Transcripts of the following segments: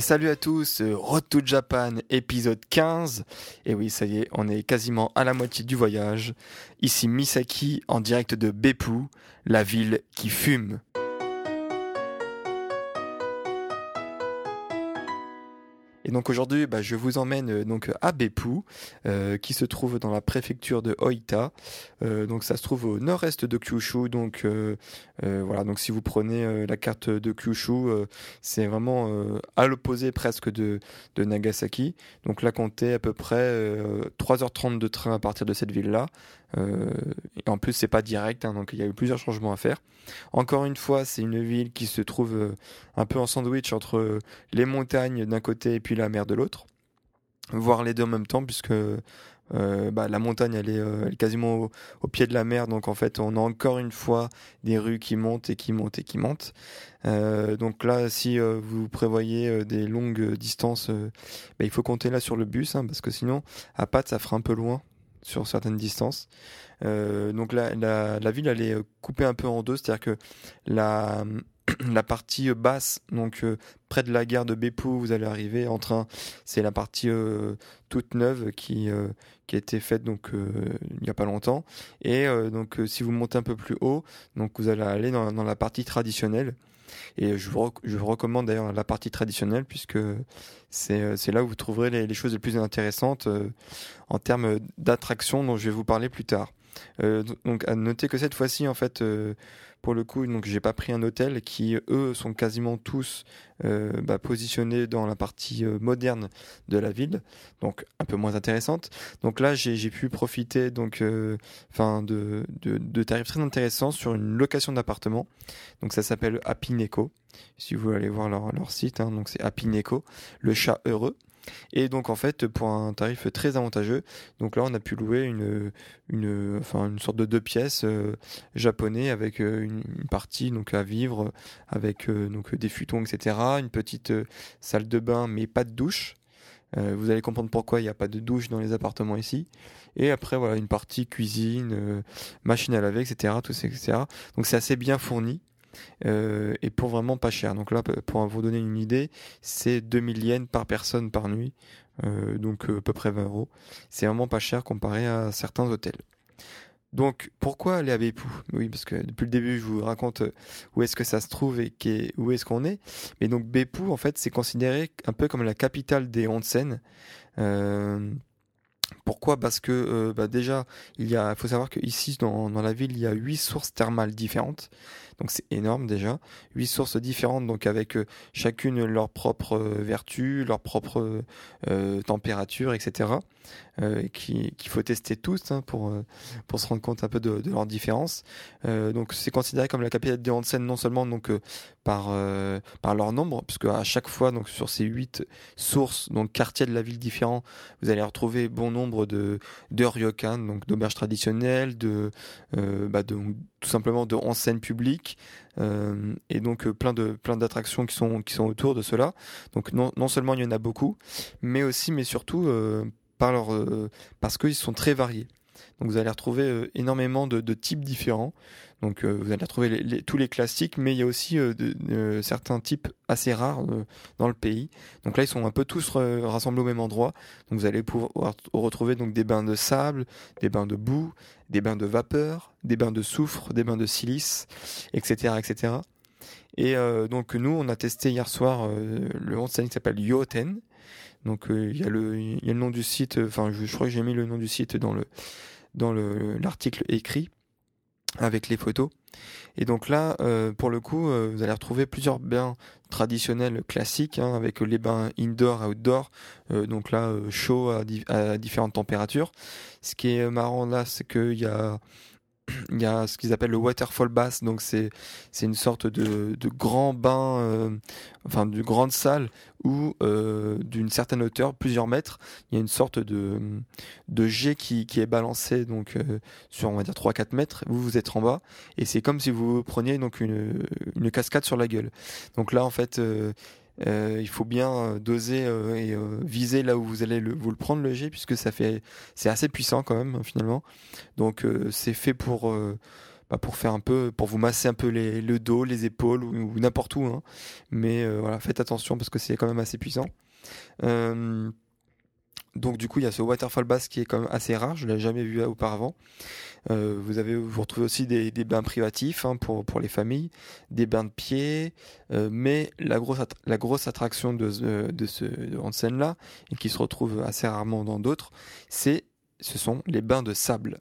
Et salut à tous, euh, Road to Japan, épisode 15. Et oui, ça y est, on est quasiment à la moitié du voyage. Ici Misaki, en direct de Beppu, la ville qui fume. Et donc aujourd'hui, bah, je vous emmène euh, donc à Beppu, euh, qui se trouve dans la préfecture de Oita. Euh, donc ça se trouve au nord-est de Kyushu. Donc voilà, donc si vous prenez la carte de Kyushu, c'est vraiment à l'opposé presque de, Nagasaki. Donc là, comptez à peu près 3h30 de train à partir de cette ville-là. Et en plus, c'est pas direct, hein, donc il y a eu plusieurs changements à faire. Encore une fois, c'est une ville qui se trouve un peu en sandwich entre les montagnes d'un côté et puis la mer de l'autre, voir les deux en même temps, puisque euh, bah, la montagne elle est, euh, quasiment au, pied de la mer, donc en fait on a encore une fois des rues qui montent et qui montent et qui montent. Euh, donc là, si vous prévoyez des longues distances, bah, il faut compter là sur le bus, hein, parce que sinon à patte ça fera un peu loin sur certaines distances. donc la, ville elle est coupée un peu en deux, c'est-à-dire que la partie basse, donc euh, près de la gare de Beppu, vous allez arriver en train. C'est la partie euh, toute neuve qui euh, a été faite donc il n'y a pas longtemps. Et donc si vous montez un peu plus haut, donc vous allez aller dans la partie traditionnelle. Et je vous, recommande d'ailleurs la partie traditionnelle puisque c'est c'est là où vous trouverez les, choses les plus intéressantes en termes d'attraction dont je vais vous parler plus tard. Donc à noter que cette fois-ci en fait pour le coup, donc j'ai pas pris un hôtel qui eux sont quasiment tous euh, bah, positionnés dans la partie euh, moderne de la ville, donc un peu moins intéressante. Donc là, j'ai pu profiter donc euh, enfin de, de, tarifs très intéressants sur une location d'appartement. Donc ça s'appelle Happy Neko. Si vous aller voir leur, leur site, hein, donc c'est Happy Neko, le chat heureux. Et donc en fait pour un tarif très avantageux, donc là on a pu louer une sorte de deux pièces euh, japonais avec euh, une, partie donc à vivre avec euh, donc des futons etc, une petite salle de bain mais pas de douche. vous allez comprendre pourquoi il n'y a pas de douche dans les appartements ici. Et après voilà une partie cuisine, machine à laver etc tout etc. Donc c'est assez bien fourni. Euh, et pour vraiment pas cher. Donc là, pour vous donner une idée, c'est 2000 yens par personne par nuit, euh, donc euh, à peu près 20 euros. C'est vraiment pas cher comparé à certains hôtels. Donc pourquoi aller à Beppu Oui, parce que depuis le début, je vous raconte où est-ce que ça se trouve et où est-ce qu'on est. Mais donc Beppu, en fait, c'est considéré un peu comme la capitale des onsen. Pourquoi? Parce que bah déjà, il faut savoir qu'ici dans, dans la ville, il y a huit sources thermales différentes. Donc c'est énorme déjà. Huit sources différentes, donc avec euh, chacune leur propre euh, vertu, leur propre euh, température, etc. Qu'il faut tester tous hein, pour pour se rendre compte un peu de, de leurs différences. donc c'est considéré comme la capitale des onsen non seulement donc par par leur nombre, puisque à chaque fois donc sur ces huit sources, donc quartiers de la ville différents, vous allez retrouver bon nombre de de ryokan, donc d'auberges traditionnelles, de bah tout simplement de enseignes publiques euh, et donc euh, plein de plein d'attractions qui sont autour de cela. Donc non, seulement il y en a beaucoup, mais aussi mais surtout euh, par leur parce qu'ils sont très variés. Donc vous allez retrouver énormément de types différents. Donc euh, vous allez retrouver tous les classiques, mais il y a aussi euh, de, certains types assez rares euh, dans le pays. Donc là, ils sont un peu tous rassemblés au même endroit. Donc vous allez pouvoir retrouver donc des bains de sable, des bains de boue, des bains de vapeur, des bains de soufre, des bains de silice, etc., etc. Et donc nous, on a testé hier soir le onsen qui s'appelle Yoten. Donc il y a le il y a le nom du site. Enfin, je, je crois que j'ai mis le nom du site dans le dans l'article écrit avec les photos. Et donc là, pour le coup, vous allez retrouver plusieurs bains traditionnels classiques, hein, avec les bains indoor, outdoor, donc là chaud à, à, différentes températures. Ce qui est marrant là, c'est qu'il y a il y a ce qu'ils appellent le waterfall bath, donc c'est c'est une sorte de, de grand bain, euh, enfin de grande salle où euh, d'une certaine hauteur, plusieurs mètres, il y a une sorte de de jet qui, qui est balancé donc euh, sur on va dire 3-4 mètres. Vous vous êtes en bas et c'est comme si vous preniez donc une une cascade sur la gueule. Donc là en fait euh, il faut bien euh, doser euh, et viser là où vous allez le, vous le prendre le jet puisque ça fait c'est assez puissant quand même finalement. Donc c'est fait pour bah, pour faire un peu pour vous masser un peu les, le dos, les épaules ou, n'importe où. Hein. Mais voilà, faites attention parce que c'est quand même assez puissant. Donc du coup, il y a ce waterfall bass qui est quand même assez rare, je l'ai jamais vu auparavant. Euh, vous avez vous retrouvez aussi des, bains privatifs hein, pour les familles, des bains de pied, euh, mais la grosse attraction de de ce onsen là et qui se retrouve assez rarement dans d'autres, ce sont les bains de sable.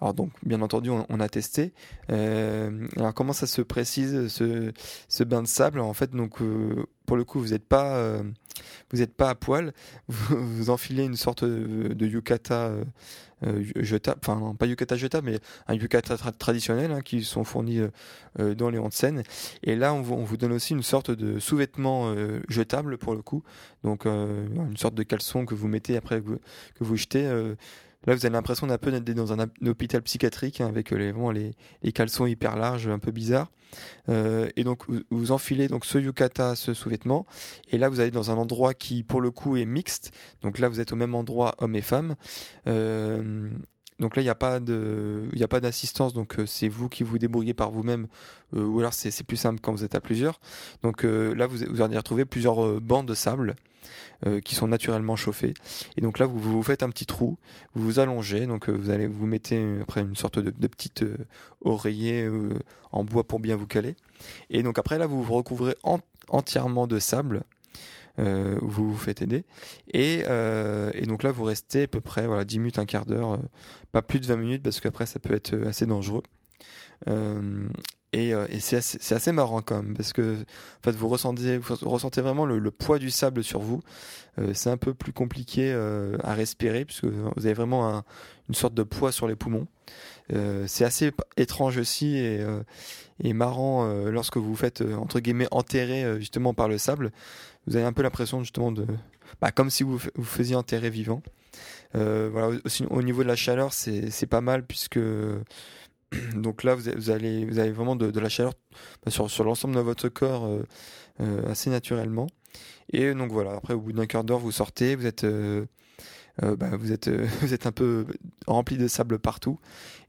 Alors donc, bien entendu, on, a testé. Euh, alors comment ça se précise ce, ce bain de sable? En fait, donc euh, pour le coup, vous n'êtes pas euh, vous n'êtes pas à poil. Vous, enfilez une sorte de, yukata jetable, enfin pas yukata jetable, mais un yukata traditionnel hein, qui sont fournis dans les onsen. Et là, on vous, on vous, donne aussi une sorte de sous-vêtement jetable pour le coup. Donc une sorte de caleçon que vous mettez après vous, que vous jetez Là, vous avez l'impression d'un peu d'être dans un, hôpital psychiatrique hein, avec les, les, les, caleçons hyper larges, un peu bizarres. Euh, et donc, vous, enfilez donc ce yukata, ce sous-vêtement, et là, vous allez dans un endroit qui, pour le coup, est mixte. Donc là, vous êtes au même endroit, hommes et femmes. Euh, donc là, il n'y a pas d'assistance, donc euh, c'est vous qui vous débrouillez par vous-même, euh, ou alors c'est plus simple quand vous êtes à plusieurs. Donc euh, là, vous, allez retrouver plusieurs bancs de sable qui sont naturellement chauffés. Et donc là, vous vous faites un petit trou, vous vous allongez, donc vous allez vous mettez après une sorte de, de petite oreiller en bois pour bien vous caler. Et donc après là, vous vous recouvrez entièrement de sable euh, vous vous faites aider. Et, euh, et, donc là, vous restez à peu près voilà, 10 minutes, un quart d'heure, euh, pas plus de 20 minutes parce qu'après, ça peut être assez dangereux. Euh, et, et c'est assez, marrant quand même parce que en fait, vous ressentez, ressentez vraiment le, poids du sable sur vous. c'est un peu plus compliqué à respirer puisque vous avez vraiment un, une sorte de poids sur les poumons. c'est assez étrange aussi et, marrant lorsque vous vous faites entre guillemets enterrer justement par le sable vous avez un peu l'impression justement de, bah, comme si vous vous faisiez enterrer vivant. Euh, voilà, aussi au niveau de la chaleur, c'est pas mal puisque donc là vous, allez vous avez vraiment de, la chaleur bah, sur sur l'ensemble de votre corps euh, euh, assez naturellement. Et donc voilà, après au bout d'un quart d'heure vous sortez, vous êtes euh, bah, vous êtes vous êtes un peu rempli de sable partout.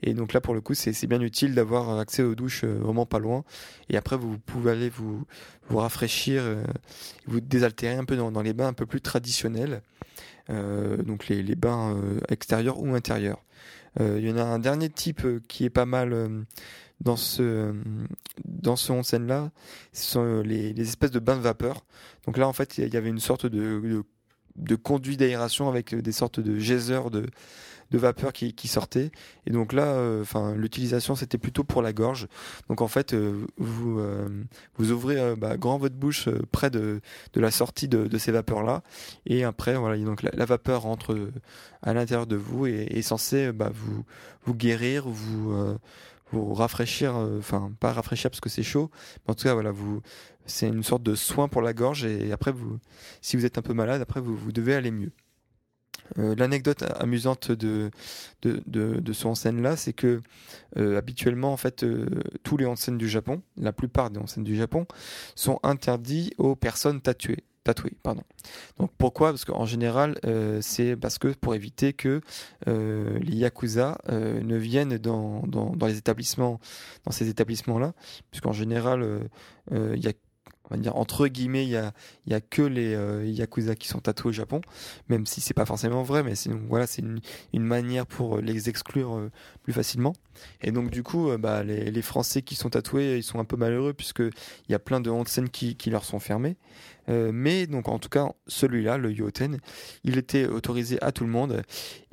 Et donc là pour le coup c'est bien utile d'avoir accès aux douches vraiment pas loin. Et après vous pouvez aller vous vous rafraîchir vous désaltérer un peu dans, dans, les bains un peu plus traditionnels donc les, les bains extérieurs ou intérieurs il y en a un dernier type qui est pas mal dans ce dans ce onsen là ce sont les, les, espèces de bains de vapeur. Donc là en fait il y avait une sorte de, de de conduit d'aération avec des sortes de geysers de, de vapeur qui, sortaient. Et donc là, euh, enfin, l'utilisation c'était plutôt pour la gorge. Donc en fait, euh, vous euh, vous ouvrez bah, grand votre bouche près de, de la sortie de, de ces vapeurs là, et après voilà, donc la, vapeur rentre à l'intérieur de vous et est censée bah, vous vous guérir, vous vous rafraîchir, enfin pas rafraîchir parce que c'est chaud, mais en tout cas voilà vous c'est une sorte de soin pour la gorge et après vous, si vous êtes un peu malade, après vous, vous devez aller mieux. Euh, l'anecdote amusante de, de, de, de ce onsen là, c'est que euh, habituellement en fait euh, tous les onsen du Japon, la plupart des onsen du Japon, sont interdits aux personnes tatouées. Tatouées, pardon. Donc pourquoi? Parce qu'en général, c'est parce que pour éviter que les yakuza ne viennent dans, dans, dans, les établissements, dans ces établissements-là, puisqu'en général, il y a on va dire entre guillemets, il y a, y a que les euh, yakuza qui sont tatoués au Japon, même si c'est pas forcément vrai, mais c'est voilà, c'est une, manière pour les exclure euh, plus facilement. Et donc du coup, euh, bah, les, les, Français qui sont tatoués, ils sont un peu malheureux puisque il y a plein de onsen qui, qui leur sont fermés. Euh, mais donc en tout cas celui-là, le Yoten, il était autorisé à tout le monde.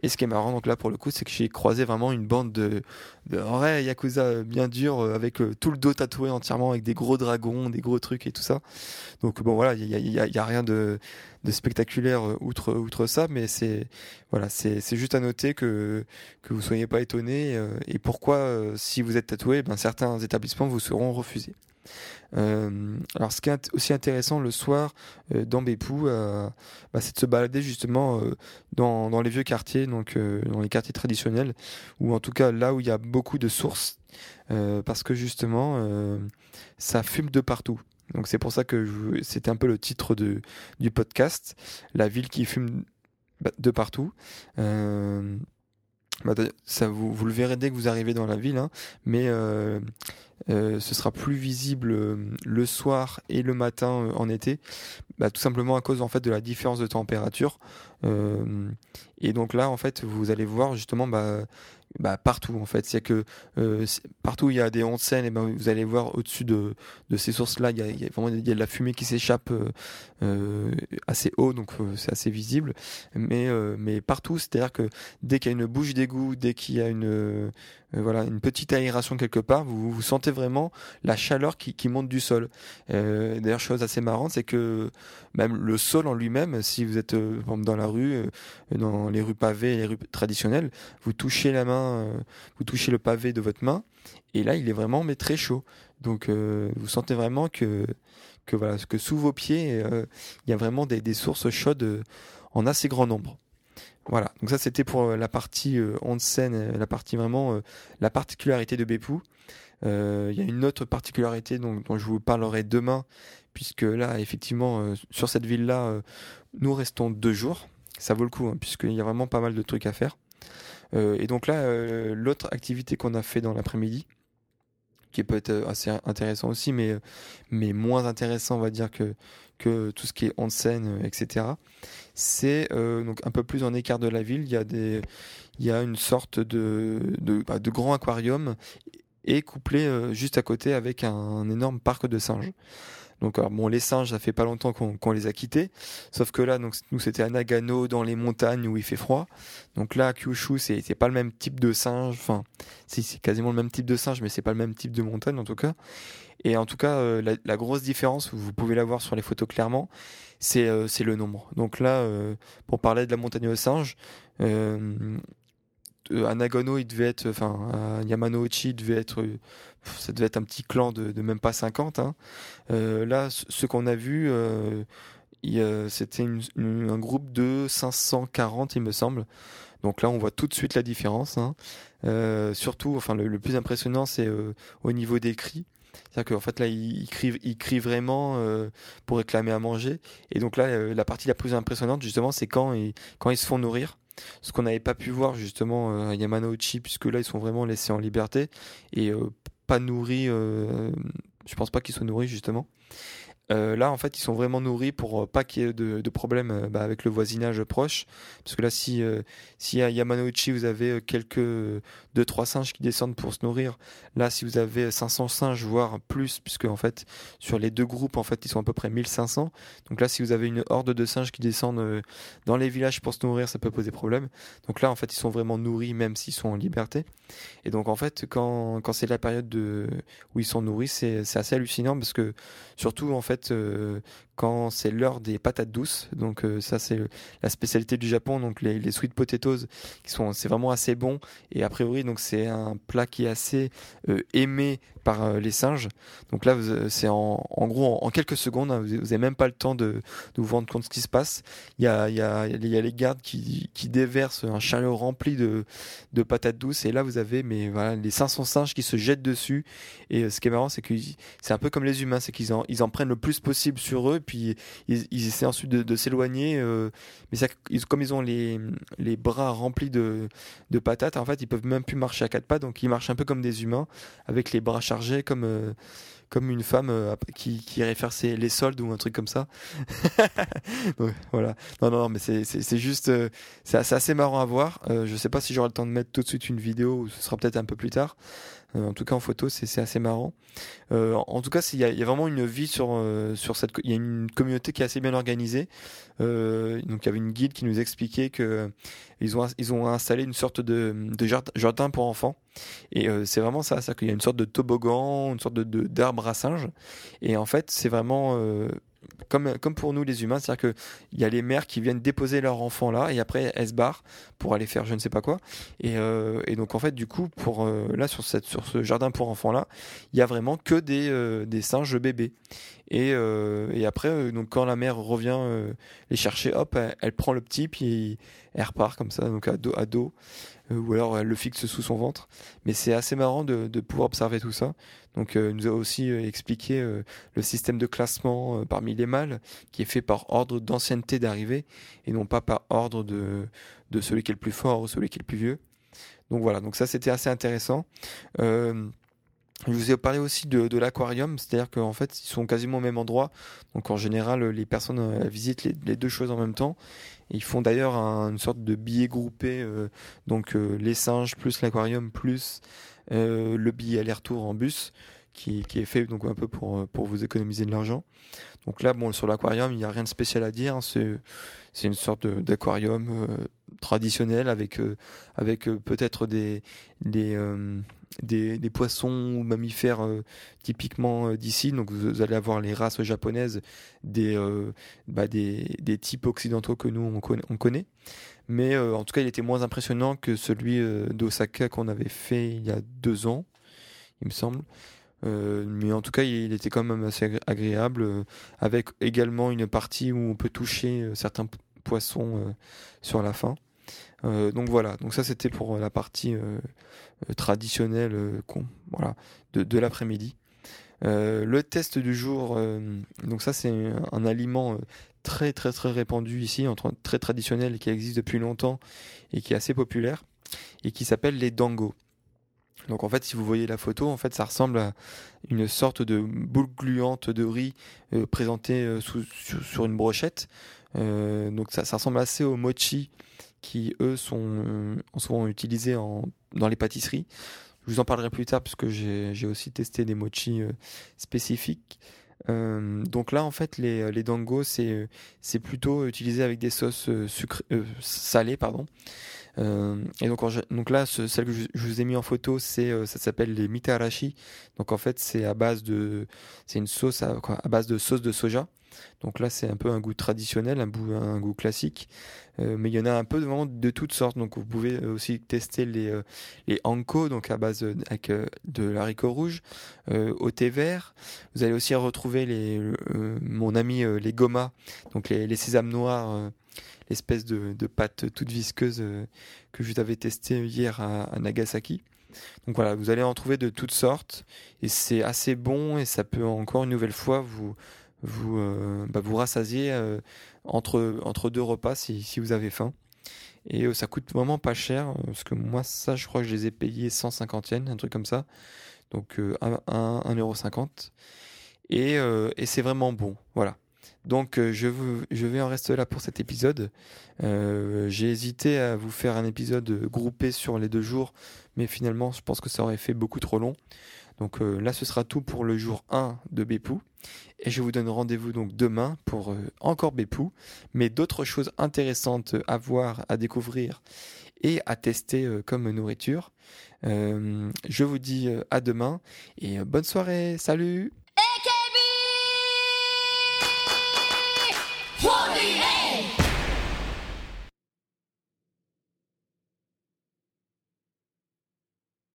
Et ce qui est marrant donc là pour le coup, c'est que j'ai croisé vraiment une bande de, de vrais yakuza bien dur euh, avec euh, tout le dos tatoué entièrement avec des gros dragons, des gros trucs et tout ça. Donc bon voilà, il y a, y, a, rien de, de spectaculaire outre outre ça, mais c'est voilà, c'est juste à noter que que vous soyez pas étonnés et pourquoi si vous êtes tatoué, ben certains établissements vous seront refusés. Euh, alors, ce qui est aussi intéressant le soir euh, dans Bepou, euh, bah, c'est de se balader justement dans, les vieux quartiers, donc dans les quartiers traditionnels, ou en tout cas là où il y a beaucoup de sources, parce que justement, ça fume de partout. Donc c'est pour ça que c'était un peu le titre du podcast, la ville qui fume bah, de partout. Bah, ça, vous, le verrez dès que vous arrivez dans la ville, hein, mais euh, euh, ce sera plus visible euh, le soir et le matin en été, bah, tout simplement à cause en fait de la différence de température. et donc là, en fait, vous allez voir justement bah, bah, partout en fait. C'est que euh, partout où il y a des onsen, et ben vous allez voir au-dessus de, de ces sources-là, il y a, y a vraiment de la fumée qui s'échappe euh, euh assez haut, donc c'est assez visible. Mais mais partout, c'est-à-dire que dès qu'il y a une bouche d'égout, dès qu'il y a une voilà une petite aération quelque part, vous, vous sentez vraiment la chaleur qui, qui monte du sol. D'ailleurs, chose assez marrante, c'est que même le sol en lui-même, si vous êtes dans la rue, dans les rues pavées, les rues traditionnelles, vous touchez la main euh, vous touchez le pavé de votre main, et là il est vraiment mais très chaud. Donc euh, vous sentez vraiment que que voilà que sous vos pieds euh, il y a vraiment des, sources chaudes en assez grand nombre. Voilà, donc ça c'était pour la partie onsen, la partie vraiment la particularité de Beppu. Il y a une autre particularité dont, je vous parlerai demain, puisque là effectivement sur cette ville là nous restons deux jours. Ça vaut le coup, hein, puisqu'il y a vraiment pas mal de trucs à faire. Euh, et donc là, euh, l'autre activité qu'on a fait dans l'après-midi, qui peut être euh, assez intéressant aussi, mais, mais moins intéressant, on va dire, que, que tout ce qui est onsen, etc. C'est donc un peu plus en écart de la ville. Il y a, des, il y a une sorte de, de, bah, grand aquarium et couplé juste à côté avec un énorme parc de singes. Donc bon, les singes, ça fait pas longtemps qu'on les a quittés, sauf que là, donc nous c'était à Nagano dans les montagnes où il fait froid. Donc là, Kyushu, c'est pas le même type de singe. Enfin, si c'est quasiment le même type de singe, mais c'est pas le même type de montagne en tout cas. Et en tout cas, euh, la, grosse différence, vous pouvez la voir sur les photos clairement, c'est euh, le nombre. Donc là, euh, pour parler de la montagne aux singes, à Nagano, il devait être, enfin, à il devait être ça devait être un petit clan de, même pas 50. Hein. Euh, là, ce qu'on a vu, euh, c'était un groupe de 540, il me semble. Donc là, on voit tout de suite la différence. Hein. Euh, surtout, enfin, le, plus impressionnant, c'est euh, au niveau des cris. C'est-à-dire qu'en fait là, ils crient vraiment euh, pour réclamer à manger. Et donc là, euh, la partie la plus impressionnante, justement, c'est quand ils se font nourrir ce qu'on n'avait pas pu voir justement à Yamanouchi puisque là ils sont vraiment laissés en liberté et euh, pas nourris. Euh, je pense pas qu'ils soient nourris justement. Euh, là, en fait, ils sont vraiment nourris pour euh, pas qu'il y ait de, de problème euh, bah, avec le voisinage proche. Parce que là, si, si à Yamanouchi, vous avez quelques deux trois singes qui descendent pour se nourrir, là, si vous avez 500 singes, voire plus, puisque en fait, sur les deux groupes, en fait, ils sont à peu près 1500. Donc là, si vous avez une horde de singes qui descendent dans les villages pour se nourrir, ça peut poser problème. Donc là, en fait, ils sont vraiment nourris, même s'ils sont en liberté. Et donc, en fait, quand, quand c'est la période de, où ils sont nourris, c'est assez hallucinant parce que, surtout, en fait, euh, quand c'est l'heure des patates douces. Donc euh, ça c'est la spécialité du Japon. Donc les, sweet potatoes qui sont c'est vraiment assez bon et a priori donc c'est un plat qui est assez euh, aimé par les singes. Donc là c'est en, gros en, quelques secondes hein, vous, n'avez même pas le temps de, vous rendre compte de ce qui se passe. Il y a les gardes qui, qui déversent un chariot rempli de, de patates douces et là vous avez mais voilà les 500 singes qui se jettent dessus et ce qui est marrant c'est que c'est un peu comme les humains c'est qu'ils en ils en prennent le plus possible sur eux puis ils, essaient ensuite de, s'éloigner. Euh, mais comme ils ont les, les bras remplis de, de patates, en fait, ils peuvent même plus marcher à quatre pas, donc ils marchent un peu comme des humains, avec les bras chargés, comme euh, comme une femme euh, qui, qui irait faire ses, les soldes ou un truc comme ça. donc, voilà. Non, non, mais c'est, juste, c'est assez, marrant à voir. Je sais pas si j'aurai le temps de mettre tout de suite une vidéo ou ce sera peut-être un peu plus tard. En tout cas en photo, c'est assez marrant. en tout cas, il y, a vraiment une vie sur sur cette. Il y a une communauté qui est assez bien organisée. donc il y avait une guide qui nous expliquait que ils ont ils ont installé une sorte de, de jardin pour enfants. Et c'est vraiment ça, ça qu'il y a une sorte de toboggan, une sorte de d'arbre à singe. Et en fait, c'est vraiment comme, pour nous les humains, c'est-à-dire qu'il y a les mères qui viennent déposer leur enfant là et après elles se barrent pour aller faire je ne sais pas quoi. Et, euh, donc en fait du coup euh, là sur ce jardin pour enfants là, il y a vraiment que des, euh, des singes bébés. Et, et après donc quand la mère revient les chercher, hop, elle, prend le petit puis elle repart comme ça donc à dos à dos. Euh, ou alors elle le fixe sous son ventre. Mais c'est assez marrant de, pouvoir observer tout ça. Donc euh, nous a aussi euh, expliqué le système de classement parmi les mâles qui est fait par ordre d'ancienneté d'arrivée et non pas par ordre de, de celui qui est le plus fort ou celui qui est le plus vieux. Donc voilà, donc ça c'était assez intéressant. Je vous ai parlé aussi de, de l'aquarium, c'est-à-dire qu'en fait, ils sont quasiment au même endroit. Donc en général, les personnes euh, visitent les, deux choses en même temps. ils font d'ailleurs une sorte de billet groupé, euh, donc euh, les singes plus l'aquarium plus le billet aller-retour en bus, qui, qui, est fait donc un peu pour, pour vous économiser de l'argent. Donc là, bon, sur l'aquarium, il n'y a rien de spécial à dire. Hein. C'est c'est une sorte d'aquarium traditionnel avec avec peut-être des des des, poissons ou mammifères euh, typiquement euh, d'ici. Donc vous, allez avoir les races japonaises des, euh, bah, types occidentaux que nous. On connaît. Mais en tout cas, il était moins impressionnant que celui d'Osaka qu'on avait fait il y a deux ans, il me semble. mais en tout cas, il était quand même assez agréable, avec également une partie où on peut toucher certains poissons sur la fin. Donc voilà, donc ça c'était pour la partie euh, traditionnel euh, voilà, de, l'après-midi. Euh, le test du jour, donc ça c'est un, aliment très très très répandu ici, très traditionnel qui existe depuis longtemps et qui est assez populaire et qui s'appelle les dango. Donc en fait, si vous voyez la photo, en fait, ça ressemble à une sorte de boule gluante de riz présentée sur, une brochette. donc ça, ressemble assez au mochi qui eux sont souvent utilisés dans les pâtisseries. Je vous en parlerai plus tard parce que j'ai aussi testé des mochis euh, spécifiques. Euh, donc là, en fait, les, les dango, c'est plutôt utilisé avec des sauces euh, salées, pardon. et donc, donc là, celle que je, vous ai mis en photo, c'est ça s'appelle les mitarashi. Donc en fait, c'est à base de c'est une sauce à base de sauce de soja. Donc là, c'est un peu un goût traditionnel, un goût, classique. Euh, mais il y en a un peu de, de toutes sortes. Donc vous pouvez aussi tester les, euh, les anko, donc à base de, avec euh, de l'haricot rouge, au thé vert. Vous allez aussi retrouver les, mon ami les goma, donc les, sésames noirs, l'espèce de, pâte toute visqueuse que je t'avais testé hier à Nagasaki. Donc voilà, vous allez en trouver de toutes sortes et c'est assez bon et ça peut encore une nouvelle fois vous vous, euh, bah, vous rassasier euh, entre, entre deux repas si, si vous avez faim. Et euh, ça coûte vraiment pas cher, parce que moi, ça, je crois que je les ai payés 150 yens, un truc comme ça. Donc 1,50€. Et, et c'est vraiment bon. Voilà. Donc je, je vais en rester là pour cet épisode. J'ai hésité à vous faire un épisode groupé sur les deux jours, mais finalement je pense que ça aurait fait beaucoup trop long. Donc euh, là, ce sera tout pour le jour 1 de Bepou. Et je vous donne rendez-vous donc demain pour euh, encore Bepou, mais d'autres choses intéressantes à voir, à découvrir et à tester euh, comme nourriture. je vous dis à demain et bonne soirée. Salut